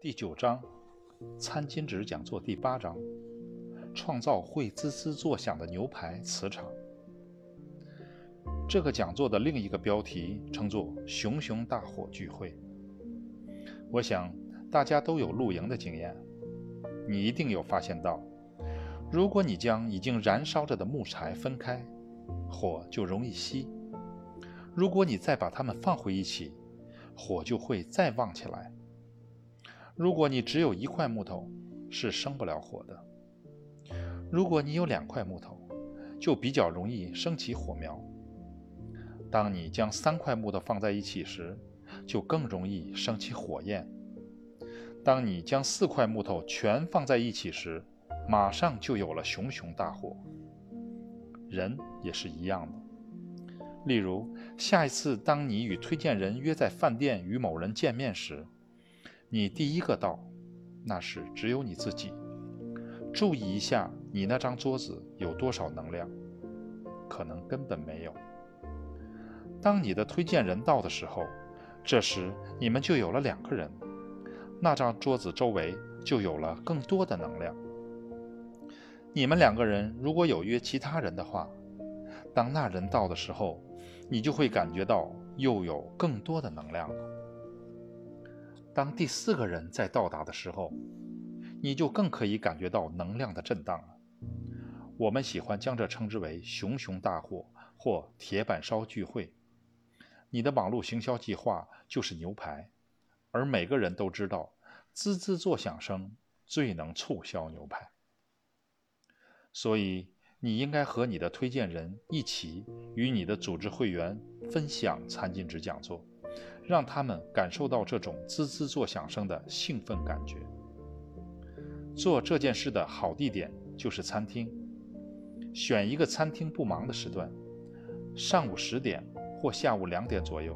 第九章，餐巾纸讲座第八章，创造会滋滋作响的牛排磁场。这个讲座的另一个标题称作“熊熊大火聚会”。我想大家都有露营的经验，你一定有发现到，如果你将已经燃烧着的木柴分开，火就容易熄；如果你再把它们放回一起，火就会再旺起来。如果你只有一块木头，是生不了火的；如果你有两块木头，就比较容易升起火苗。当你将三块木头放在一起时，就更容易升起火焰。当你将四块木头全放在一起时，马上就有了熊熊大火。人也是一样的。例如，下一次当你与推荐人约在饭店与某人见面时，你第一个到，那是只有你自己。注意一下，你那张桌子有多少能量？可能根本没有。当你的推荐人到的时候，这时你们就有了两个人，那张桌子周围就有了更多的能量。你们两个人如果有约其他人的话，当那人到的时候，你就会感觉到又有更多的能量了。当第四个人在到达的时候，你就更可以感觉到能量的震荡了。我们喜欢将这称之为“熊熊大火”或“铁板烧聚会”。你的网络行销计划就是牛排，而每个人都知道，滋滋作响声最能促销牛排。所以，你应该和你的推荐人一起与你的组织会员分享餐巾纸讲座。让他们感受到这种滋滋作响声的兴奋感觉。做这件事的好地点就是餐厅，选一个餐厅不忙的时段，上午十点或下午两点左右。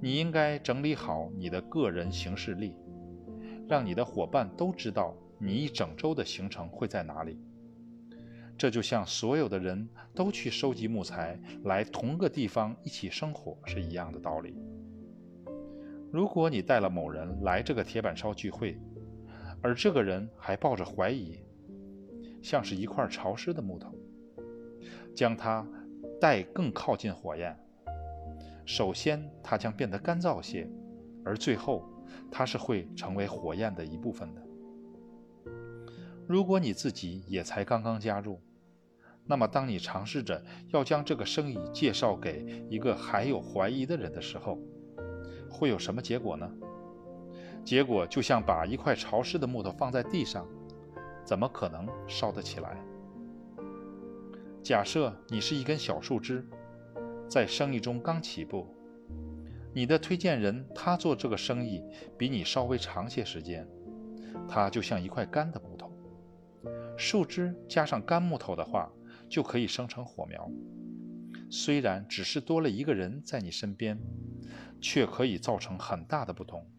你应该整理好你的个人行事历，让你的伙伴都知道你一整周的行程会在哪里。这就像所有的人都去收集木材来同个地方一起生火是一样的道理。如果你带了某人来这个铁板烧聚会，而这个人还抱着怀疑，像是一块潮湿的木头，将它带更靠近火焰，首先它将变得干燥些，而最后它是会成为火焰的一部分的。如果你自己也才刚刚加入，那么当你尝试着要将这个生意介绍给一个还有怀疑的人的时候，会有什么结果呢？结果就像把一块潮湿的木头放在地上，怎么可能烧得起来？假设你是一根小树枝，在生意中刚起步，你的推荐人他做这个生意比你稍微长些时间，他就像一块干的木头。树枝加上干木头的话，就可以生成火苗。虽然只是多了一个人在你身边。却可以造成很大的不同，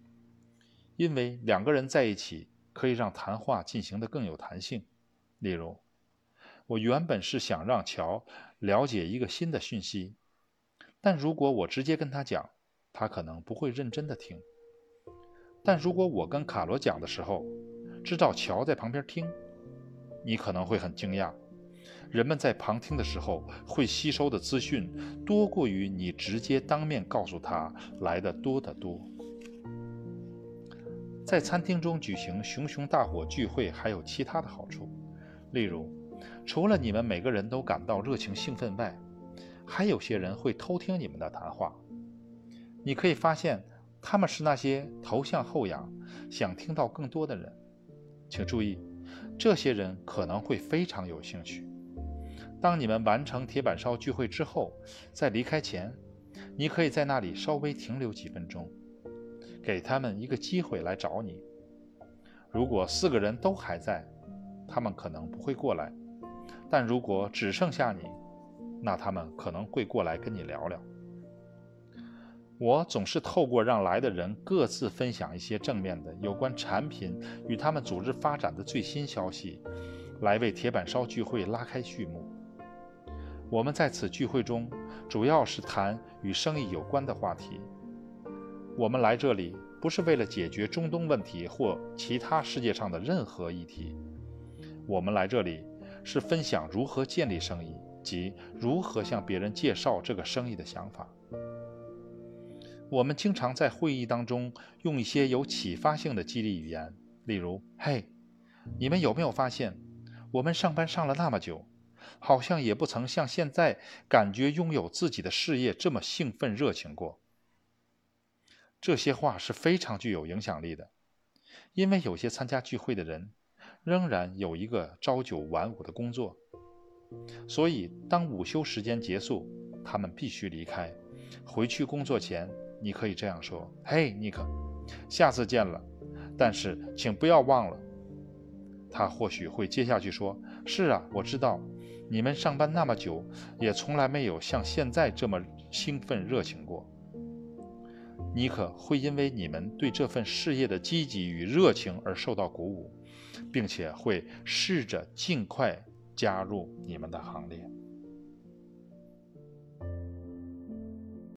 因为两个人在一起可以让谈话进行的更有弹性。例如，我原本是想让乔了解一个新的讯息，但如果我直接跟他讲，他可能不会认真的听。但如果我跟卡罗讲的时候，知道乔在旁边听，你可能会很惊讶。人们在旁听的时候，会吸收的资讯多过于你直接当面告诉他来的多得多。在餐厅中举行熊熊大火聚会还有其他的好处，例如，除了你们每个人都感到热情兴奋外，还有些人会偷听你们的谈话。你可以发现，他们是那些头向后仰、想听到更多的人。请注意，这些人可能会非常有兴趣。当你们完成铁板烧聚会之后，在离开前，你可以在那里稍微停留几分钟，给他们一个机会来找你。如果四个人都还在，他们可能不会过来；但如果只剩下你，那他们可能会过来跟你聊聊。我总是透过让来的人各自分享一些正面的有关产品与他们组织发展的最新消息，来为铁板烧聚会拉开序幕。我们在此聚会中，主要是谈与生意有关的话题。我们来这里不是为了解决中东问题或其他世界上的任何议题。我们来这里是分享如何建立生意及如何向别人介绍这个生意的想法。我们经常在会议当中用一些有启发性的激励语言，例如：“嘿，你们有没有发现，我们上班上了那么久，好像也不曾像现在感觉拥有自己的事业这么兴奋热情过。”这些话是非常具有影响力的，因为有些参加聚会的人仍然有一个朝九晚五的工作，所以当午休时间结束，他们必须离开，回去工作前。你可以这样说：“嘿，尼克，下次见了。但是请不要忘了。”他或许会接下去说：“是啊，我知道，你们上班那么久，也从来没有像现在这么兴奋热情过。”尼克会因为你们对这份事业的积极与热情而受到鼓舞，并且会试着尽快加入你们的行列。